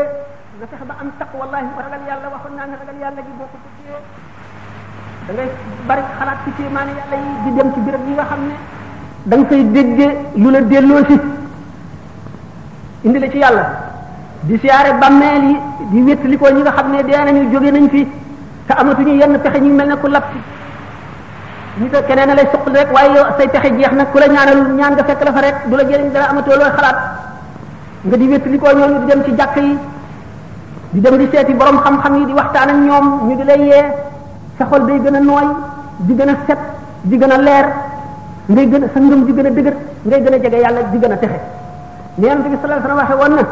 nga fexe ba am taq wallahi ba ragal yàlla waxoon naa ne ragal yàlla gi boo ko bëggee da ngay bari xalaat ci kéemaane yàlla yi di dem ci béréb yi nga xam ne da nga fay déggee lu la delloo si indi la ci yàlla di siyaare bàmmeel yi di wéttali ko ñi nga xam ne dee nañu jóge nañ fi te amatuñu yenn pexe ñu mel ne ku lab si ñu te keneen lay suqal rek waaye yow say pexe jeex nag ku la ñaanal ñaan nga fekk la fa rek du la jëriñ dara amatoo looy xalaat nga di wétali koo ñooñu di dem ci jàkk yi di dem di seeti borom xam-xam yi di waxtaan ak ñoom ñu di lay yee sa xol day gën a nooy di gën a set di gën a leer ngay gën a sa ngëm di gën a dëgër ngay gën a jege yàlla di gën a texe ni yonente bi sallallahu alayhi wasallam waxe woon na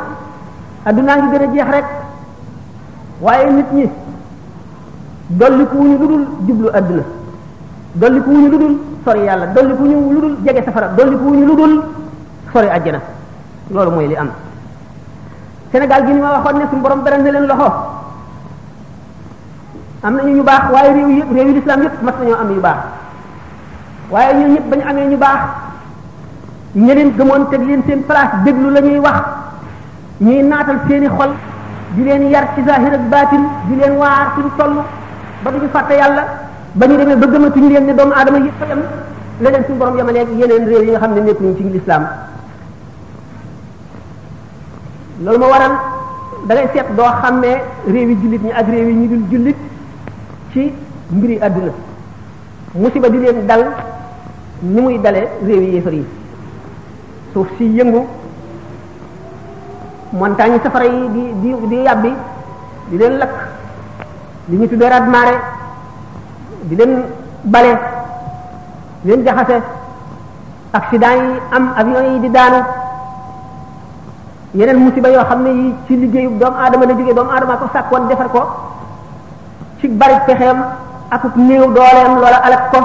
addunaa ngi gën a jeex rek waaye nit ñi dolli ku wuñu lu dul jublu adduna dolli ku wuñu lu dul sori yàlla dolli ku wuñu lu dul jege safara dolli ku wuñu lu dul sori àjjana loolu mooy li am Sénégal gi ni ma waxoon ne suñu borom beral na leen loxo am nañu ñu baax waaye réew yëpp réew yi lislaam yëpp mas nañoo am yu baax waaye ñun ñëpp bañu amee ñu baax ña leen gëmoon teg leen seen place déglu la ñuy wax ñuy naatal seeni xol di leen yar ci zahir ak baatin di leen waar suñu toll ba duñu fàtte yàlla ba ñu demee ba gëmatuñu leen ne doomu aadama yëpp a yem la leen suñu borom yemalee yeneen réew yi nga xam ne nekkuñu ci lislaam loolu moo waral da ngay seet doo xàmmee réewi jullit ñi ak réew yi ñu dul jullit ci mbiri àdduna musiba di leen dal ni muy dale réew yi yéefar yi suuf si yëngu montagne safara yi di di di yàbbi di leen lakk li ñu tuddee raz marée di leen bale di leen jaxase accident yi am avion yi di daanu yeneen musiba yoo xam ne yi ci liggéeyu doomu aadama la jógee doomu aadama ko sàkkoon defar ko ci bari pexeem ak néew dooleem loola alak ko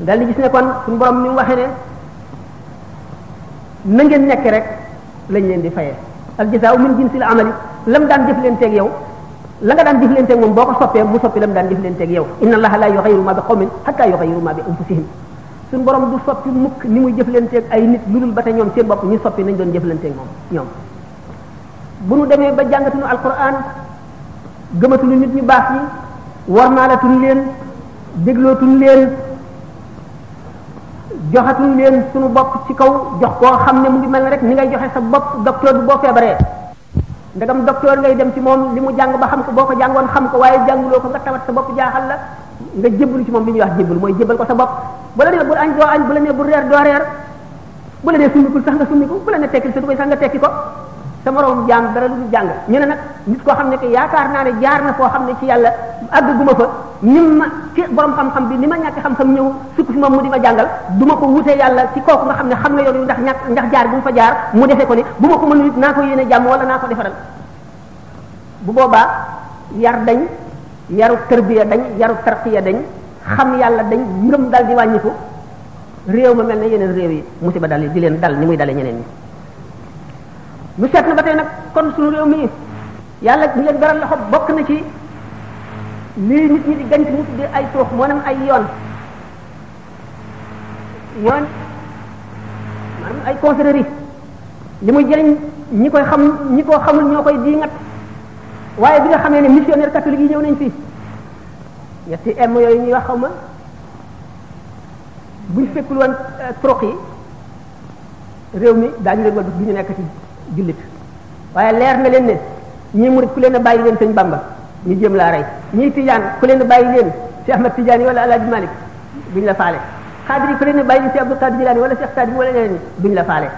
dal di gis ne kon suñu borom ni mu waxee ne na ngeen nekk rek lañ leen di fayee al jazaa'u min jinsil amali lam daan jëf leen teeg yow la nga daan jëf leen teeg moom boo ko soppee mu soppi lam daan jëf leen teeg yow inna allaha la yughayyiru ma bi qawmin hatta yughayyiru ma bi anfusihim suñu borom du soppi mukk ni muy jëflanteeg ay nit lu dul ba te ñoom seen bopp ñu soppi nañ doon jëflanteeg moom ñoom bu nu demee ba jàngatuñu alquran gëmatuñu nit ñu baax ñi warmaalatuñu leen déglootuñu leen joxatuñu leen suñu bopp ci kaw jox koo xam ne mu ngi mel ne rek ni ngay joxe sa bopp docteur bi boo feebaree ndegam docteur ngay dem ci moom li mu jàng ba xam ko boo ko jàngoon xam ko waaye jànguloo ko nga tawat sa bopp jaaxal la nga jébbalu ci moom li ñuy wax jébbalu mooy jébbal ko sa bopp bu la nee bul añ doo añ bu la nee bul reer doo reer bu la nee summikul sax nga summiku bu la nee tekkil sa tubay sax nga tekki ko sa moroom jaam dara lu jàng ñu ne nag nit koo xam ne que yaakaar naa ne jaar na foo xam ne ci yàlla àgg guma fa ni ma ki borom xam-xam bi ni ma ñàkk xam-xam ñëw sukk fi moom mu di ma jàngal du ma ko wute yàlla ci kooku nga xam ne xam na yoon wi ndax ñàkk ndax jaar bu mu fa jaar mu defee ko ni bu ma ko mënul it naa ko yéene jàmm wala naa ko defaral bu boobaa yar dañ yaru tërbiya dañ yaru tarqiya dañ xam yàlla dañ ngëm dal di wàññiku réew ma mel na yeneen réew yi musiba dal yi di leen dal ni muy dale ñeneen ñi ñu seet na ba tey nag kon suñu réew mi yàlla di leen beral loxo bokk na ci lii nit ñi di gànc mu tuddee ay tuux maanaam ay yoon yoon maanaam ay confrérie li muy jëriñ ñi koy xam ñi ko xamul ñoo koy di ngat waaye bi nga xamee ne missionnaire catholique yi ñëw nañ fii ñetti m yooyu ñuy wax xaw ma buñ fekkul woon troc yi réew mi daañu leen wal du ñu nekk ci jullit waaye leer na leen ne ñii murit ku leen a bàyyi leen sëñ Bamba ñu jëm laa rey ñii tijaan ku leen a bàyyi leen si Ahmad Tijaan yi wala Alaaji Malik duñ la faale xaadir yi ku leen a bàyyi leen si Abdul Qadir Jilaani wala Cheikh Sadio wala leneen duñ la faale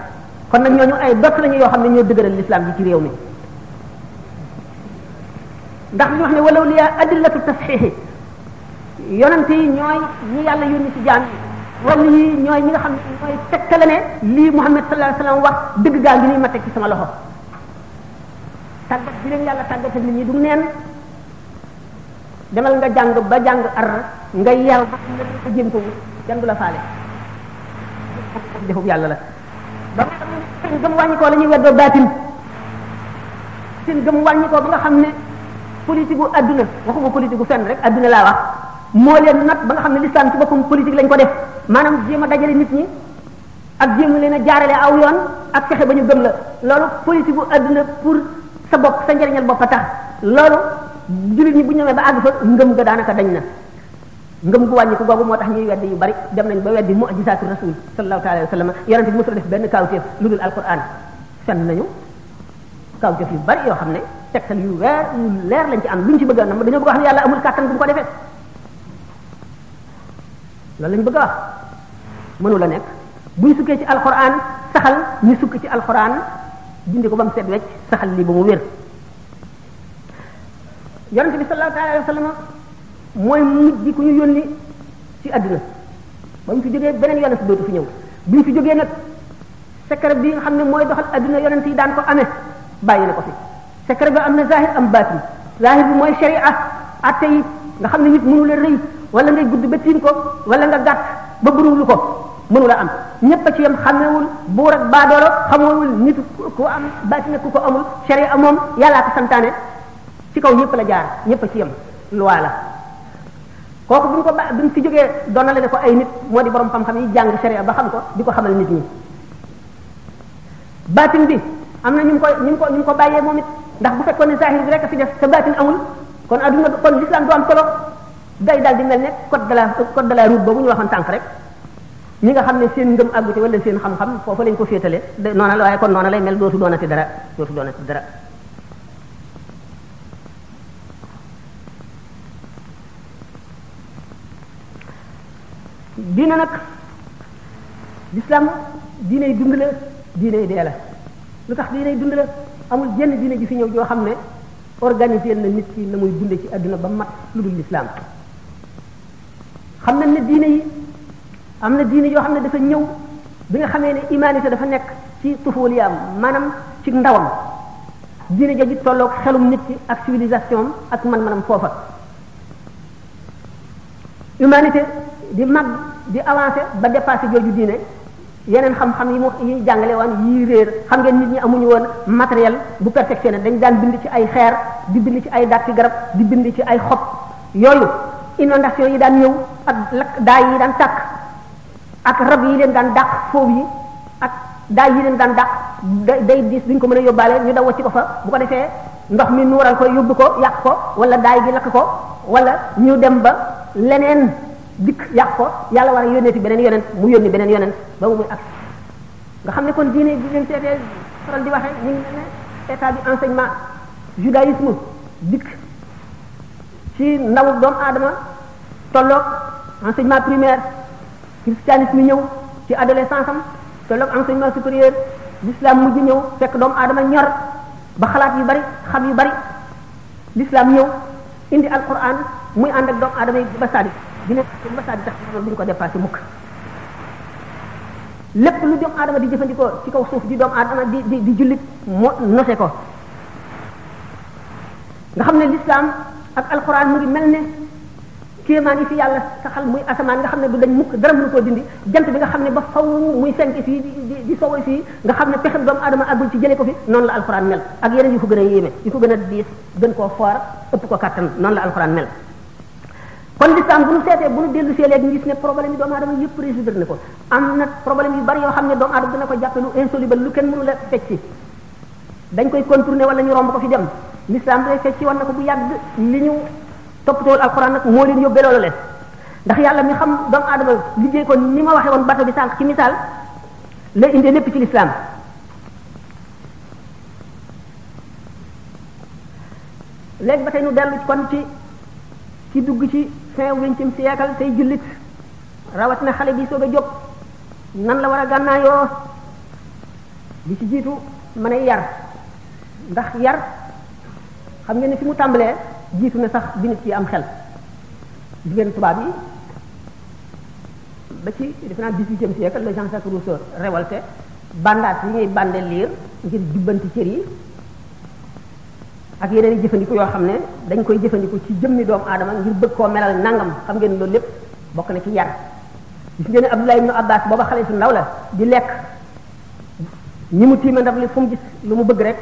kon nag ñooñu ay dott lañu yoo xam ne ñoo dëgëral l'islam bi ci réew mi ndax li ñu wax ne walaw liyaa adillatu tasxiixi yonent yi ñooy ñi yàlla yónni ci jaam yi wala yi ñooy ñi nga xam ne ñooy tegtale ne lii Muhammad sallallahu alayhi wasallam wax dëgg gaa ngi nii ma teg ci sama loxo tàggat bi leen yàlla tàggat nit ñi du neen demal nga jàng ba jàng ar nga yeew ba nga jëm ko wut kenn du la faale defub yàlla la ba nga xam ne seen gëm wàññi ko la ñuy weddoo baatin seen gëm wàññi ko ba nga xam ne politique gu adduna waxuma politique gu fenn rek adduna laa wax moo leen nag ba nga xam ne lislam ci boppam politique lañ ko def maanaam jéem a dajale nit ñi ak jéem leen a jaarale aw yoon ak fexe ba ñu gëm la loolu politique gu adduna pour sa bopp sa njëriñal bopp a tax loolu jullit ñi bu ñu demee ba àgg fa ngëm ga daanaka dañ na ngëm gu wàññi ko googu moo tax ñuy wedd yu bari dem nañ ba weddi mu'jizaatu rasul sallallahu taala wa sallam yonente bi mosul def benn kawteef lu dul alquran fenn nañu kawteef yu bari yoo xam ne tegtal yu weer yu leer lañ ci am luñ ci bëgg a nam dañoo bëgg a wax ne yàlla amul kàttan bu mu ko defee loolu lañ bëgg a wax mënu la nekk buñ sukkee ci alquran saxal ñu sukk ci alquran dindi ko ba mu set wecc saxal lii ba mu wér yonente bi sallallahu taala wa sallam mooy mujj bi ku ñu yónni ci àdduna ba mu fi jógee beneen yonent dootu fi ñëw bi mu fi jógee nag secret bi nga xam ne mooy doxal àdduna yonent yi daan ko amee bàyyi na ko fi secret ba am na zahir am baatin zahir bi mooy sharia atte yi nga xam ne nit mënu la rëy wala ngay gudd ba tiim ko wala nga gàtt ba buruwlu ko mënu la am ñépp a ci yam xamewul buur ak baadoolo xamewul nit ku am baatin ku ko amul sharia moom yàllaa ko santaane ci kaw ñëpp la jaar ñëpp a ci yem loi la kooku bi mu ko ba bi mu fi jógee donale ne ko ay nit moo di borom xam-xam yi jàng sharia ba xam ko di ko xamal nit ñi baatin bi am na ñu mu ko ñu mu ko ñu mu ko bàyyee moom it ndax bu fekkoon ne zahir bi rek a fi def te baatin amul kon adduna kon l'islam du am solo day daal di mel ne code de la code de la route boobu ñu waxoon tànk rek ñi nga xam ne seen ngëm àggu ci wala seen xam-xam foofu lañ ko féetale de noona la waaye kon noona lay mel dootu doonati dara dootu doonati dara diine nag lislaam diiney dund la diiney dee la lu tax diiney dund la amul jenn diine ji fi ñëw joo xam ne organiser na nit ki na muy dunde ci àdduna ba mat lu dul lislaam xam nañ ne diine yi am na diine yoo xam ne dafa ñëw bi nga xamee ne humanité dafa nekk ci tufuliyaam maanaam ci ndawam diine ja ji tolloog xelum nit ki ak civilisation am ak man-manam foofa humanité di mag di avancé ba dépassé jooju diine yeneen xam-xam yi mu yi jàngale woon yii réer xam ngeen nit ñi amuñu woon matériel bu perfectionné dañ daan bind ci ay xeer di bind ci ay dàtti garab di bind ci ay xob yooyu inondation yi daan ñëw ak lakk daay yi daan tàkk ak rab yi leen daan dàq foofu yi ak daay yi leen daan dàq day day diis duñ ko mën a yóbbaale ñu daw wacc ko fa bu ko defee ndox mi nuural ko yóbbu ko yàq ko wala daay gi lakk ko wala ñu dem ba leneen dikk yàq ko yàlla war a yónneeti beneen yonent mu yónni beneen yonent ba mu muy ak nga xam ne kon diine bi leen seetee faral di waxee ñu ngi ne état bi enseignement judaïsme dikk ci ndaw doomu aadama tolloog enseignement primaire christianisme ñëw ci adolescence am tolloog enseignement supérieur l'islam mujj ñëw fekk doomu aadama ñor ba xalaat yu bari xam yu bari l'islam ñëw indi alquran muy ànd ak doomu aadama yi ba sadi di nekk ba sadi tax loolu duñu ko dépassé mukk lépp lu doomu aadama di jëfandikoo ci kaw suuf di doomu aadama di di di jullit moo nose ko nga xam ne lislaam ak alxuraan mu ngi mel ne kéemaan yi fi yàlla saxal muy asamaan nga xam ne du dañ mukk dara mënu koo dindi jant bi nga xam ne ba faw muy fenk fii di di di sowe fii nga xam ne pexe doomu aadama àggul ci jële ko fi noonu la alxuraan mel ak yeneen yu ko gën a yéeme yu ko gën a diis gën koo foor ëpp ko kàttan noonu la alxuraan mel kon lislaam bu ñu seetee bu ñu dellu see léegi ñu gis ne problème yi doomu aadama yëpp résoudre na ko am na problème yu bari yoo xam ne doomu aadama dina ko jàppe lu insoluble lu kenn mënu la fecci dañ koy contourner wala ñu romb ko fi dem l'islam day fekk ci woon na ko bu yàgg li ñu toppatool alxuraan nag moo leen yóbbee loolu leen ndax yàlla mi xam doomu aadama liggéey ko ni ma waxee woon bato bi sànq ci misaal la indee lépp ci l'islam léegi ba tey nu dellu kon ci ci dugg ci fin vingtième siècle tey jullit rawat na xale bi soog a jóg nan la war a gànnaayoo li ci jiitu mën a yar ndax yar xam ngeen ne fi mu tàmbalee jiitu na sax bi nit ki am xel di ngeen tubaab yi ba ci defe naa dix-huitième siècle la Jean-Jacques Rousseau révolté bandaas yi ngay bande liir ngir jubbanti cër yi ak yeneen i jëfandiku yoo xam ne dañ koy jëfandiku ci jëmmi doomu aadama ngir bëgg koo melal nangam xam ngeen loolu lépp bokk na ci yar gis ngeen ne Abdullah ibn Abbas booba xale su ndaw la di lekk ñi mu tiima ndab li fu mu gis lu mu bëgg rek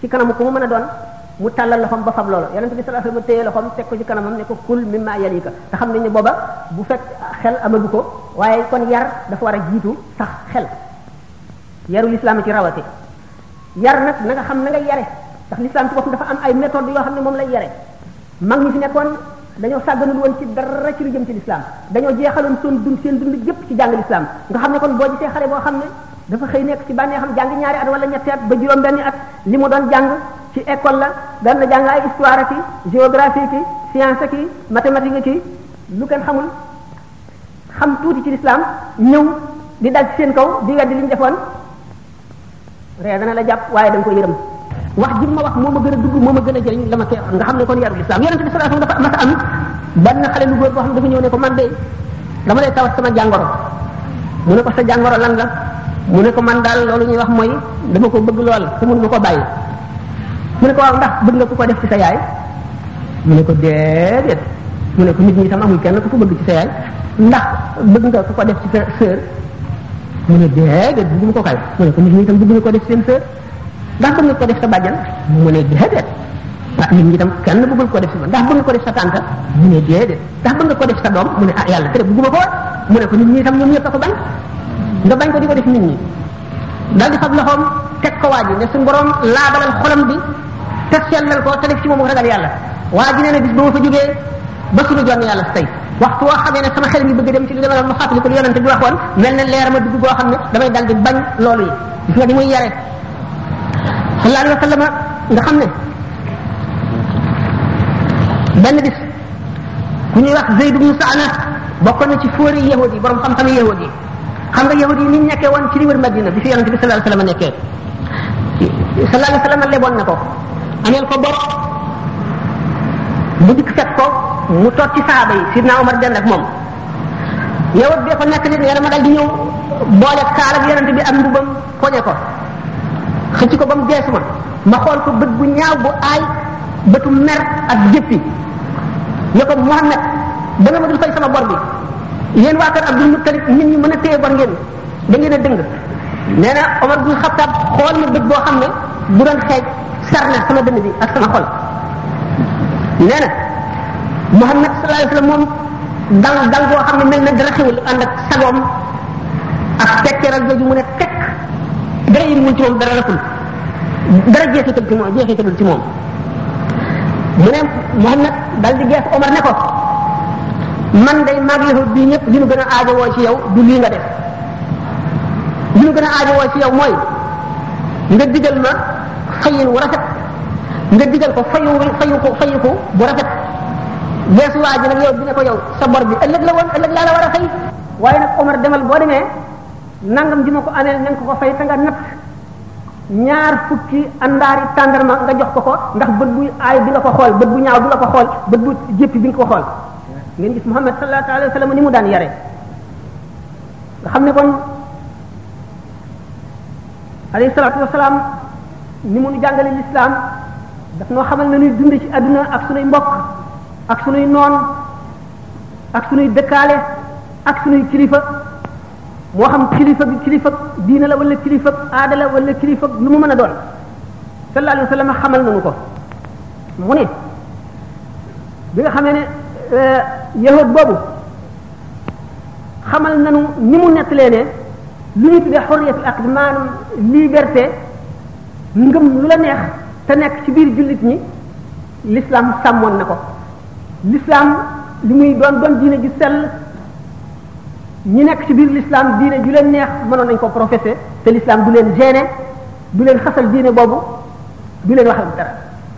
ci kanamu ku mu mën a doon mu tàllal loxoom ba fab loolu yonente bi sallallahu alayhi wasallam téye loxoom teg ko ci kanamam ne ko kul mimma yalika te xam nañ ne booba bu fekk xel amagu ko waaye kon yar dafa war a jiitu sax xel yarul islaam ci rawati yar nag na nga xam na nga yare ndax lislaam ci boppam dafa am ay méthode yoo xam ne moom lay yare mag ñi fi nekkoon dañoo sàgganul woon ci dara ci lu jëm ci lislaam dañoo jeexaloon seen dund seen dund yépp ci jàng lislaam nga xam ne kon boo gisee xale boo xam ne dafa xëy nekk ci bànnee xam jàng ñaari at wala ñetti at ba juróom benni at li mu doon jàng ci école la doon na jàng ay histoire ak i géographie ki science ak i mathématique ak i lu kenn xamul xam tuuti ci lislaam ñëw di dal ci seen kaw di weddi li ñu defoon ree dana la jàpp waaye da nga ko yërëm wax ji ma wax moo ma gën a dugg moo ma gën a jëriñ la ma koy wax nga xam ne kon yarul islam yonente bi sallallahu alayhi wasallam dafa mas a am benn xale lu góor boo xam ne dafa ñëw ne ko man de dama lay tawat sama jàngoro mu ne ko sa jàngoro lan la mu ne ko man daal loolu ñuy wax mooy dama ko bëgg lool te mënu ma ko bàyyi mu ne ko waaw ndax bëgg nga ku ko def ci sa yaay mu ne ko déedéet mu ne ko nit ñi tam amul kenn ku ko bëgg ci sa yaay ndax bëgg nga ku ko def ci sa sœur mu ne déedéet bëgguñu ko kay mu ne ko nit ñi itam bëgguñu ko def seen sœur ndax bëgg nga ko def sa bàjjan mu ne déedéet ah nit ñi itam kenn bëggul ko def si ma ndax bëgg nga ko def sa tante mu ne déedéet ndax bëgg nga ko def sa doom mu ne ah yàlla tere bëgguma ko mu ne ko nit ñi itam ñoom ñëpp a ko bañ nga bañ ko di ko def nit ñi daal di fab loxoom teg ko waa ji ne suñu borom laabalal xolam bi te sellal ko te def ci moom ragal yàlla waa ji nee na bis ba ma fa jógee ba suñu jonn yàlla tey waxtu woo xamee ne sama xel mi bëgg dem ci li dama doon ma fàttaliku li yonente bi waxoon mel na leer ma dugg boo xam ne damay dal di bañ loolu yi gis nga ni muy yare sallallahu alayhi wa sallam nga xam ne benn bis ku ñuy wax Zayd ibn Saana bokkoon na ci fóori yahudi borom xam-xam yahudi xam nga yahudi yi ni ñu nekkee woon ci li wër Madina bi fi yonente bi sallallahu alayhi wa sallam nekkee sallallahu alayhi wa sallam leboon na ko ameel ko bopp bu dikk fekk ko mu toog ci saaba yi sidna Omar dend ak moom yahud bee ko nekk nit nee na ma dal di ñëw boole kaal ak yonente bi ak mbubam poñe ko xëcc ko ba mu geesu ma ma xool ko bët bu ñaaw bu aay bëtu mer ak jëppi ne ko Muhammad da nga ma dul fay sama bor bi yéen waa kër Abdul Muttalib nit ñi mën a téye bor ngeen da ngeen a dëng nee na Omar bin Xattaab xool na bët boo xam ne bu doon xeej sar na sama dënn bi ak sama xol nee na Muhammad sallallahu alayhi wa sallam moom dal dal boo xam ne mel na dara xewul ànd ak sagoom ak fekkeeral jooju mu ne tekk dara yënguwul ci moom dara rasul dara jeexital ci moom jeexitalul ci moom mu ne Muhammad dal di gees Omar ne ko man day maag yahud bii ñëpp li nu gën a aajowoo ci yow du lii nga def li nu gën a aajowoo ci yow mooy nga digal ma fayin wu rafet nga digal ko fayu fayu ko fayu ko bu rafet geesu waa ji nag yow bi ne ko yow sa bor bi ëllëg la woon ëllëg laa la war a fay waaye nag Omar demal boo demee nangam ji ma ko ameel na nga ko ko fay te nga natt ñaar fukki andaari tàndarma nga jox ko ko ndax bët bu aay bi nga ko xool bët bu ñaaw bi nga ko xool bët bu jéppi bi nga ko xool ngeen gis Muhammad sallallahu alayhi wa sallam ni mu daan yare nga xam ne kon alayhi salaatu wasalaam ni mu nu jàngale lislaam daf noo xamal na ñuy dund ci àdduna ak sunuy mbokk ak sunuy noon ak sunuy dëkkaale ak sunuy kilifa moo xam kilifa bi kilifa diina la wala kilifa aada la wala kilifa lu mu mën a doon sallallahu alayhi wa sallam xamal nañu ko mu ne bi nga xamee ne yahud boobu xamal nañu ni mu nettalee ne lu ñu tuddee xorriyatul aqd maanaam liberté ngëm lu la neex te nekk ci biir jullit ñi l'islam sàmmoon na ko l'islam li muy doon doon diine ju sell ñi nekk ci biir l'islam diine ju leen neex mënoon nañ ko professé te l'islam du leen gêné du leen xasal diine boobu du leen waxal dara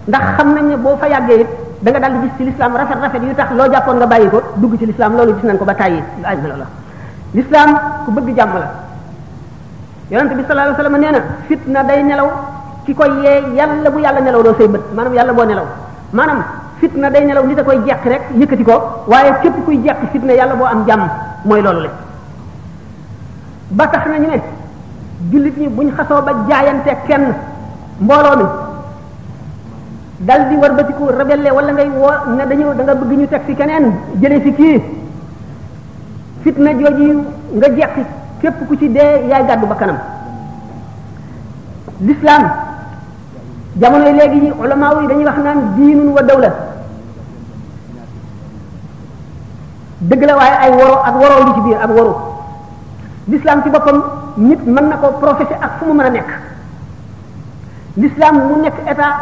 ndax xam nañ ne boo fa yàggee it da nga daal di gis ci l'islam rafet rafet yu tax loo jàppoon nga bàyyi ko dugg ci l'islam loolu gis nañ ko ba tàyyi ay la l'islam ku bëgg jàmm la yonent bi sallallahu alayhi wasallam nee na fitna day nelaw ki koy yee yàlla bu yàlla nelaw doo say bët maanaam yàlla boo nelaw maanaam fitna day nelaw nit a koy jeq rek yëkkati ko waaye képp kuy jeq fitna yàlla boo am jàmm mooy loolu la ba tax nañu ne jullit ñi buñ xasoo ba jaayante kenn mbooloo mi dal di war batiku rebelle wala ngay woo ne dañu da nga bëgg ñu teg fi keneen jëlee fi kii fitna jooju nga jeqi képp ku ci dee yaay gàddu ba kanam l'islam jamonoy léegi yi ulama yi dañuy wax naan diinun wa dawla dëgg la waaye ay woro ak woro li ci biir ak woro l'islam ci boppam nit mën na ko professé ak fu mu mën a nekk l'islam mu nekk état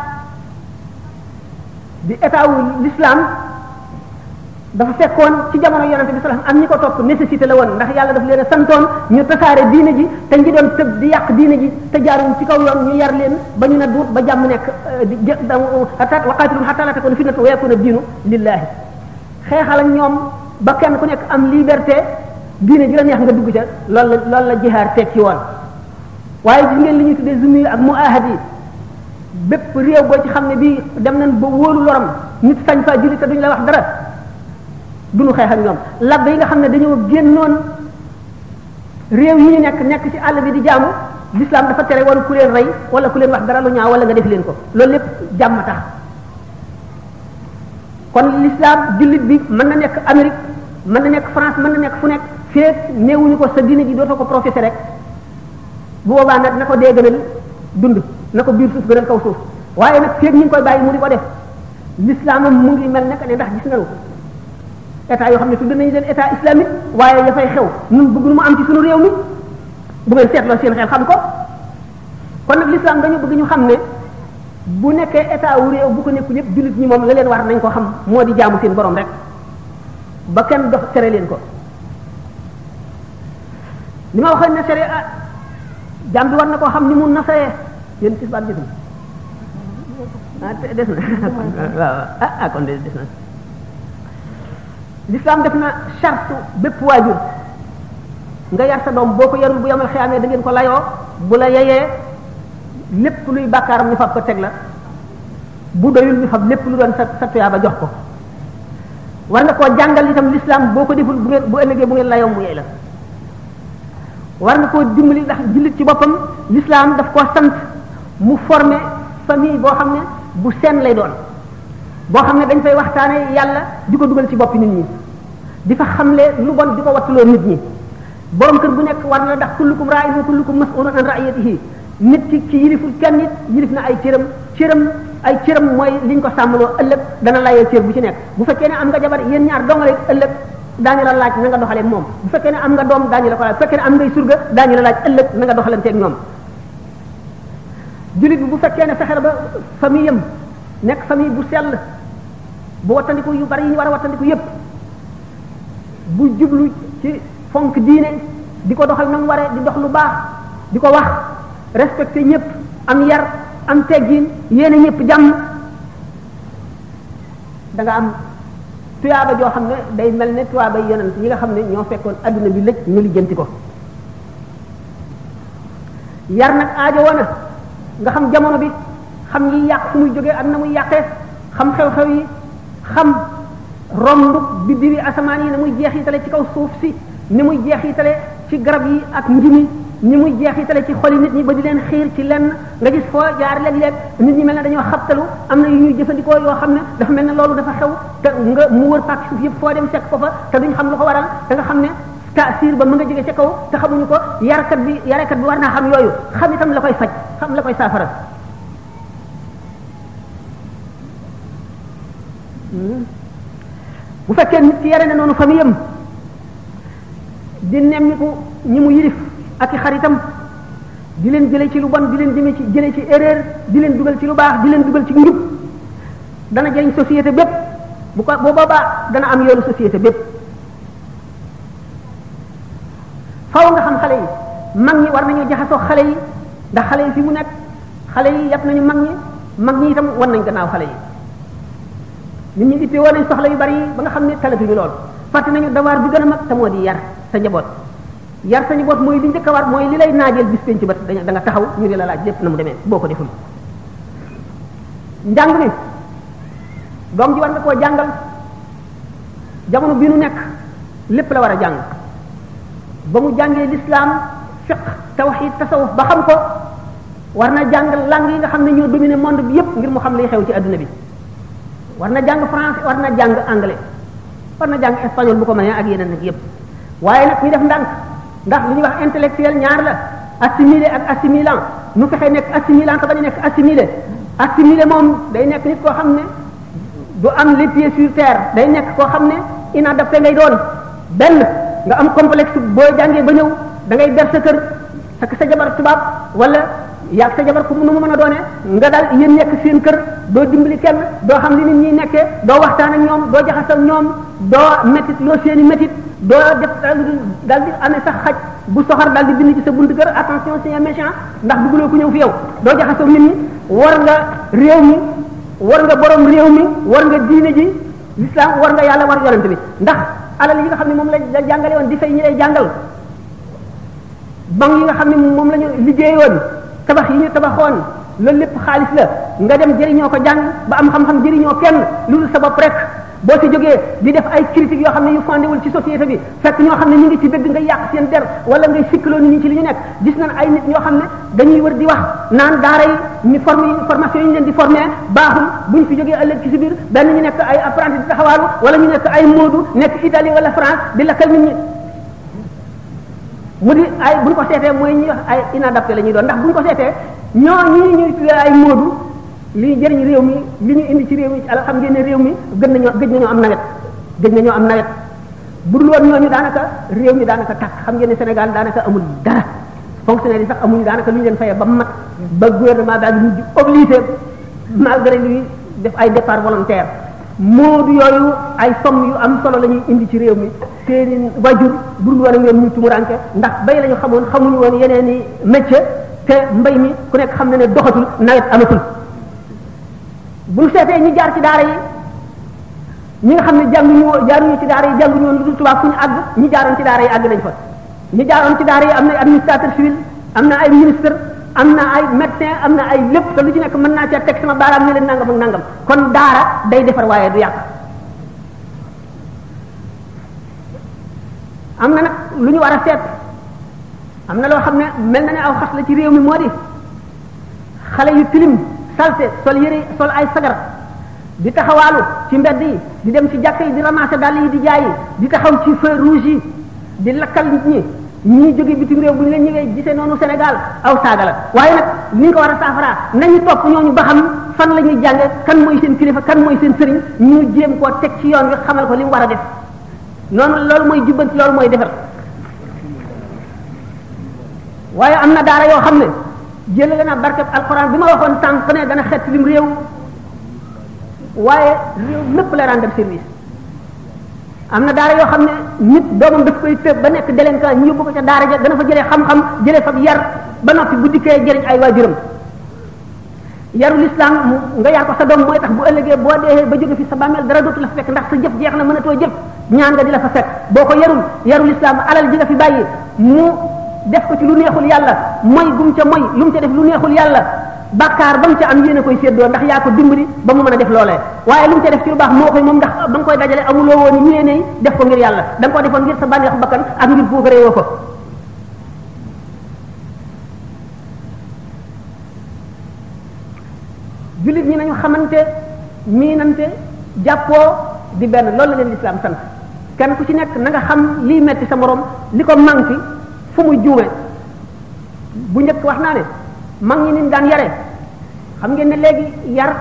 di état wu l'islam dafa fekkoon ci jamono yonente bi sallallahu alayhi wasallam am ñi ko topp nécessité la woon ndax yàlla daf leen a santoon ñu tasaare diine ji te ñi doon tëb di yàq diine ji te jaaruñ ci kaw yoon ñu yar leen ba ñu ne duut ba jàmm nekk hatta waqatilum hatta la takuna fitnatu wa yakuna diinu lillahi xeexal ak ñoom ba kenn ku nekk am liberté diine ji la neex nga dugg ca loolu la loolu la jihaar teg ci woon waaye gis ngeen li ñuy tuddee zumi ak muahad yi bépp réew boo ci xam ne bii dem nañ ba wóolu loram nit sañ faa julli te duñ la wax dara duñu xeex ak ñoom labbe yi nga xam ne dañoo génnoon réew yi ñu nekk nekk ci àll bi di jaamu l'islam dafa tere woon ku leen rey wala ku leen wax dara lu ñaaw wala nga def leen ko loolu lépp jàmm tax kon l'islam jullit bi mën na nekk Amérique mën na nekk France mën na nekk fu nekk feek néewuñu ko sa diine ji dootoo ko professé rek bu boobaa nag na ko dee gënal dund na ko biir suuf gënal kaw suuf waaye nag feeg ñu ngi koy bàyyi mu di ko def l'islamam mu ngi mel naka ne ndax gis nañu état yoo xam ne tudd nañu leen état islamique waaye ya fay xew ñun bëgg nu mu am ci suñu réew mi bu ngeen seetloo seen xel xam ko kon nag l'islam dañu bëgg ñu xam ne bu nekkee état wu réew bu ko nekkul yëpp jullit ñi moom la leen war nañ ko xam moo di jaamu seen borom rek ba kenn dox tere leen ko li ma waxoon ne sere ah jàmm bi war na koo xam ni mu nasee yéen tis baat gisul ah te des na waaw ah ah kon de des na l'islam def na charte bépp waajur nga yar sa doom boo ko yarul bu yamal xiyaamee da ngeen ko layoo bu la yeyee lépp luy bàkkaaram ñu fab ko teg la bu doyul ñu fab lépp lu doon sa sa tuyaaba jox ko war nga koo jàngal itam l'islam boo ko deful bu ngeen bu ëllëgee bu ngeen layoo mu yey la war nga koo dimbali ndax jullit ci boppam l'islam daf koo sant mu former famille boo xam ne bu seen lay doon boo xam ne dañ fay waxtaane yàlla di ko dugal ci boppi nit ñi di fa xamle lu bon di ko wattuloo nit ñi borom kër bu nekk war na ndax kullukum raa'in wa kullukum mas'ulun an ra'iyatihi nit ki ci yiliful kenn nit yilif na ay cëram cëram ay cëram mooy liñ ko sàmmaloo ëllëg dana layoo cër bu ci nekk bu fekkee ne am nga jabar yéen ñaar dongale ëllëg daañu la laaj na nga doxalee moom bu fekkee ne am nga doom daañu la ko laaj bu fekkee ne am ngay surga daañu la laaj ëllëg na nga doxalanteeg ñoom jullit bi bu fekkee ne fexe na ba famille am nekk famille bu sell bu wattandiku yu bari yi ñu war a wattandiku yépp bu jublu ci fonk diine di ko doxal na mu waree di dox lu baax di ko wax respecté ñëpp am yar am teggin yéene ñëpp jàmm da nga am tuyaaba joo xam ne day mel ne tuyaaba yonent ñi nga xam ne ñoo fekkoon adduna bi lëj ñu lijjanti ko yar nag aajo woona nga xam jamono bi xam yi yàq fu muy jógee ak na muy yàqee xam xew-xew yi xam romb bi diri asamaan yi ne muy jeexitale ci kaw suuf si ni muy jeexitale ci garab yi ak njimi ni muy jeexitale ci xoli nit ñi ba di leen xiir ci lenn nga gis foo jaar léeg-léeg nit ñi mel ne dañoo xabtalu am na yu ñuy jëfandikoo yoo xam ne dafa mel ne loolu dafa xew te nga mu wër pàcc suuf yëpp foo dem fekk ko fa te duñ xam lu ko waral te nga xam ne taasir ba mu nga jóge ca kaw te xamuñu ko yarkat bi yarekat bi war naa xam yooyu xam itam la koy faj xam la koy saafara bu fekkee nit ki yare na noonu famille am di nemmiku ñi mu yilif ak i xaritam di leen jële ci lu bon di leen jëme ci jële ci erreur di leen dugal ci lu baax di leen dugal ci njub dana jëriñ société bépp bu ko boo boobaa dana am yoonu société bépp faw nga xam xale yi mag ñi war nañoo jaxasoo xale yi ndax xale yi fi mu nekk xale yi yàpp nañu mag ñi mag ñi itam wan nañ gannaaw xale yi nit ñi ittee woon nañ soxla yu bari ba nga xam ne talatuñu lool fàtte nañu dawaar bi gën a mag te moo di yar sa njaboot yar sa njaboot mooy li njëkk a war mooy li lay naajeel bis penc ba da nga taxaw ñu di la laaj lépp na mu demee boo ko deful njàng mi doom ji war nga koo jàngal jamono bi nu nekk lépp la war a jàng ba mu jàngee lislaam fiq tawxid tasawuf ba xam ko war na jàng langue yi nga xam ne ñoo dominer monde bi yépp ngir mu xam liy xew ci adduna bi war na jàng français war na jàng anglais war na jàng espagnol bu ko mënee ak yeneen nag yépp waaye nag ñu def ndànk ndax li ñuy wax intellectuel ñaar la assimilé ak assimilant nu fexe nekk assimilant te bañ a nekk assimilé assimilé moom day nekk nit koo xam ne du am les pieds sur terre day nekk koo xam ne inadapté ngay doon benn nga am complexe boo jàngee ba ñëw da ngay ber sa kër ak sa jabar tubaab wala yaag sa jabar ku mu nu mu mën a doone nga daal yéen nekk seen kër doo dimbali kenn doo xam li nit ñi nekkee doo waxtaan ak ñoom doo jaxas ak ñoom doo métit loo seeni métit doo def daal di daal di amee sax xaj bu soxar daal di bind ci sa buntu kër attention c'est un méchant ndax bëgguloo ku ñëw fi yow doo jaxas ak nit ñi war nga réew mi war nga borom réew mi war nga diine ji l'islam war nga yàlla war yonent bi ndax alal yi nga xam ne moom la jàngale woon di fay ñi lay jàngal banque yi nga xam ne moom la ñu liggéeyoon tabax yi ñu tabaxoon loolu lépp xaalis la nga dem jëriñoo ko jàng ba am xam-xam jëriñoo kenn loolu sa bopp rek boo ci jógee di def ay critiques yoo xam ne yu fondé wul ci société bi fekk ñoo xam ne ñu ngi ci dëgg nga yàq seen der wala ngay sikkaloo nit ñi ci li ñu nekk gis nañ ay nit ñoo xam ne dañuy wër di wax naan daara yi ñu formé yi formation yi ñu leen di formé baaxul buñ fi jógee ëllëg ci si biir benn ñu nekk ay apprenti di taxawaalu wala ñu nekk ay moodu nekk Italie wala France di lakkal nit ñi mu di ay buñ ko seetee mooy ñuy wax ay inadapté la ñuy doon ndax buñ ko seetee ñoo ñii ñuy tuddee ay moodu lii jëriñ réew mi li ñu indi ci réew mi ci alal xam ngeen ne réew mi gën nañoo gëj nañoo am nawet gëj nañoo am nawet bu dul woon ñooñu daanaka réew mi daanaka tàkk xam ngeen ne Sénégal daanaka amul dara fonctionnaire yi sax amuñu daanaka lu ñu leen fayee ba mat ba gouvernement bi ak ñu di obligé malgré lui def ay départ volontaire moo du yooyu ay somme yu am solo la ñuy indi ci réew mi seen i wajur bu dul woon ak ñoom ñu tumuranke ndax bay lañu xamoon xamuñu woon yeneen i métier te mbay mi ku nekk xam na ne doxatul nawet amatul bu ñu seetee ñu jaar ci daara yi ñi nga xam ne jànguñu woon jaaruñu ci daara yi jànguñu woon lu dul tubaab fu ñu àgg ñi jaaroon ci daara yi àgg nañ fa ñi jaaroon ci daara yi am na administrateur civil am na ay ministre am na ay médecin am na ay lépp te lu ci nekk mën naa cee teg sama baaraam ne leen nangam ak nangam kon daara day defar waaye du yàq am na nag lu ñu war a seet am na loo xam ne mel na ne aw xas la ci réew mi moo di xale yu tilim salte sol yëre sol ay sagar di taxawaalu ci mbedd yi di dem ci jàkk yi di ramasser dàll yi di jaay yi di taxaw ci feu rouge yi di lakkal nit ñi ñii jóge bitim réew bu ñu la ñëwee gisee noonu Sénégal aw saaga la waaye nag ni nga ko war a saafaraa nañu topp ñooñu ba xam fan la ñuy jànge kan mooy seen kilifa kan mooy seen sëriñ ñu jéem koo teg ci yoon wi xamal ko li mu war a def noonu loolu mooy jubbanti loolu mooy defar waaye am na daara yoo xam ne jëlale na barkeb alxuraan bi ma waxoon sànq ne dana xett lim réew waaye réew mépp la daan def service am na daara yoo xam ne nit doomam daf koy tëb ba nekk délinquant ñu yóbbu ko ca daara ja dana fa jëlee xam-xam jëlee fa yar ba noppi bu dikkee jëriñ ay waajuram yaru lislaam nga yar ko sa doom mooy tax bu ëllëgee boo dee ba jóge fi sa bàmmeel dara dootu la fa fekk ndax sa jëf jeex na mënatoo jëf ñaan nga di la fa fekk boo ko yarul yaru lislaam alal ji nga fi bàyyi mu def ko ci lu neexul yàlla mooy gum ca mooy lu mu ca def lu neexul yàlla bàkkaar ba mu ca am yéen a koy séddoo ndax yaa ko dimbali ba mu mën a def loolee waaye lu mu ca def ci lu baax moo koy moom ndax ba nga koy dajale amuloo woon yéene yi def ko ngir yàlla da nga ko defoon ngir sa bànneexu bakkan ak ngir puukaree woo ko jullit ñi nañu xamante miinante jàppoo di benn loolu la leen lislaam sant kenn ku ci nekk na nga xam liy metti sa morom li ko manqué fu muy juume bu njëkk wax naa ne mag ñi nin daan yare xam ngeen ne léegi yar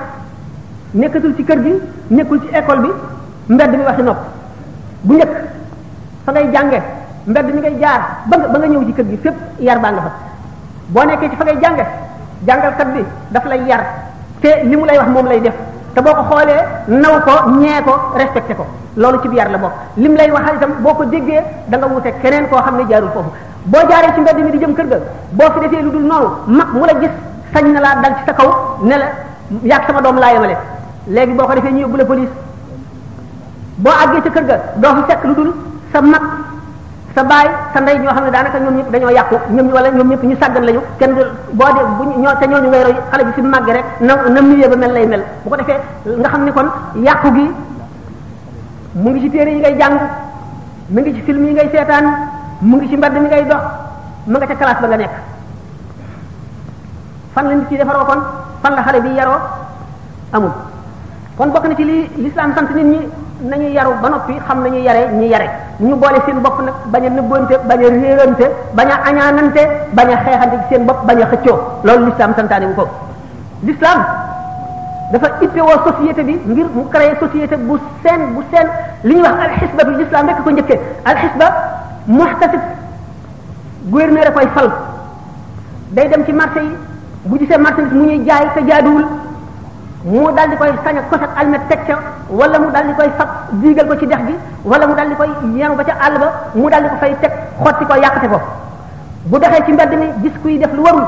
nekkatul ci kër gi nekkul ci école bi mbedd mi waxi nopp bu njëkk fa ngay jànge mbedd mi ngay jaar ba nga ba nga ñëw ci kër gi fépp yar baa nga fa boo nekkee ci fa ngay jànge jàngalkat bi daf lay yar te li mu lay wax moom lay def te boo ko xoolee naw ko ñee ko respecté ko loolu ci bi yar la bokk lim lay waxal itam boo ko déggee da nga wute keneen koo xam ne jaarul foofu boo jaaree ci mbedd mi di jëm kër ga boo fi defee lu dul noonu mag mu la gis sañ na laa dal ci sa kaw ne la yàgg sama doom laa yemale léegi boo ko defee ñu yóbbu la police boo àggee ca kër ga doo fi fekk lu dul sa mag sa baay sa ndey ñoo xam ne daanaka ñoom ñëpp dañoo yàqu ñoom ñu wala ñoom ñëpp ñu sàggan lañu kenn du boo de bu ñoo te ñooñu ngay roy xale bi si màgg rek na na milieu ba mel lay mel bu ko defee nga xam ne kon yàqu gi mu ngi ci téere yi ngay jàng mu ngi ci film yi ngay seetaan mu ngi ci mbedd mi ngay dox mu nga ca classe ba nga nekk fan la nit ki defaroo kon fan la xale bi yaroo amul kon bokk na ci li l'islam sant nit ñi nañu yaru ba noppi xam nañu yare ñi yare ñu boole seen bopp nag bañ a nëbbante bañ a réerante bañ a añaanante bañ a xeexante ci seen bopp bañ a xëccoo loolu l'islam santaane wu ko l'islam dafa itte woo société bi ngir mu créer société bu seen bu seen li ñuy wax alxisba bi l'islam rek ko njëkkee alxisba muhtasib gouverneur a koy fal day dem ci marché yi bu gisee marché bi mu ñuy jaay te jaaduwul mu daal di koy sañ a kos ak almet teg ca wala mu daal di koy fab diigal ko ci dex gi wala mu daal di koy yenu ba ca àll ba mu daal di ko fay teg xotti ko yàqte ko bu doxee ci mbedd mi gis kuy def lu warul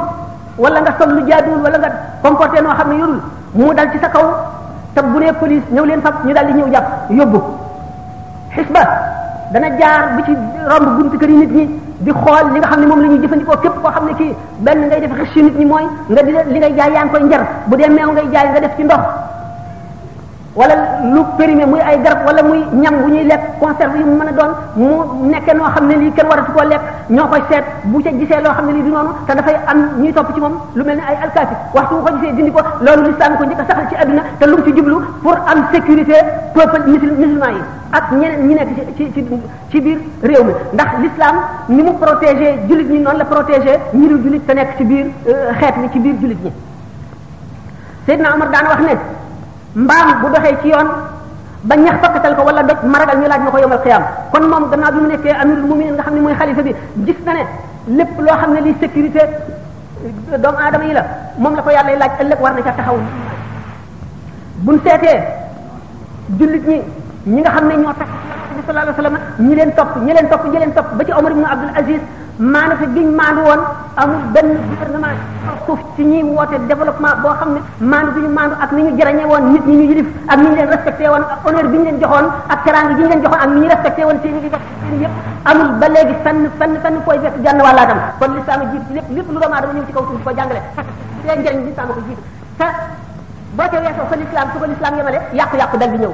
wala nga sol lu jaaduwul wala nga comporté noo xam ne yorul mu dal ci sa kaw te bu nee police ñëw leen fab ñu daal di ñëw jàpp yóbbu xisba dana jaar bu ci romb buntu kër yi nit ñi di xool li nga xam ne moom la ñuy jëfandikoo képp koo xam ne kii benn ngay def xëcc nit ñi mooy nga di li ngay jaay yaa ngi koy njar bu dee meew ngay jaay nga def ci ndox wala lu périmé muy ay garab wala muy ñam bu ñuy lekk conserve yu mu mën a doon mu nekke noo xam ne lii kenn waratu koo lekk ñoo koy seet bu ca gisee loo xam ne lii du noonu te dafay am ñuy topp ci moom lu mel ne ay alkaati waxtu bu ko gisee dindi ko loolu lislam ko njëkk a saxal ci adduna te lu mu ci jublu pour am sécurité peuple musul musulman yi ak ñeneen ñi nekk ci ci ci biir réew mi ndax l'islam ni mu protégé jullit ñi noonu la protégé ñi dul jullit te nekk ci biir xeet mi ci biir jullit ñi Seydina Omar daan wax ne mbaam bu doxee ci yoon ba ñax fakkatal ko wala doj ma ragal ñu laaj ma ko yomal xiyaam kon moom gannaaw bi mu nekkee amirul muminin nga xam ne mooy xalifa bi gis na ne lépp loo xam ne li sécurité doomu aadama yi la moom la ko yàlla laaj ëllëg war na ca taxaw buñ seetee jullit ñi ñi nga xam ne ñoo tax bi sallallahu alayhi wa sallam ñi leen topp ñi leen topp ñi leen topp ba ci Omar ibn Abdul Aziz maana te giñ maandu woon amul benn gouvernement suuf ci ñuy woote développement boo xam ne maandu bi ñu maandu ak ni ñu jarañe woon nit ñi ñu yilif ak ni ñu leen respecté woon ak honneur bi ñu leen joxoon ak teraanga ji ñu leen joxoon ak ni ñu respecté woon seen i liberté seen yëpp amul ba léegi fenn fenn fenn fooy fekk jànn wàllaa dam kon lislaam a jiit lépp lépp lu doomu aadama ñëw ci kaw suuf ko jàngale bu dee njëriñ lislaam a ko jiitu te boo ca weesoo fa lislaam su ko lislaam yemale yàqu-yàqu dal di ñëw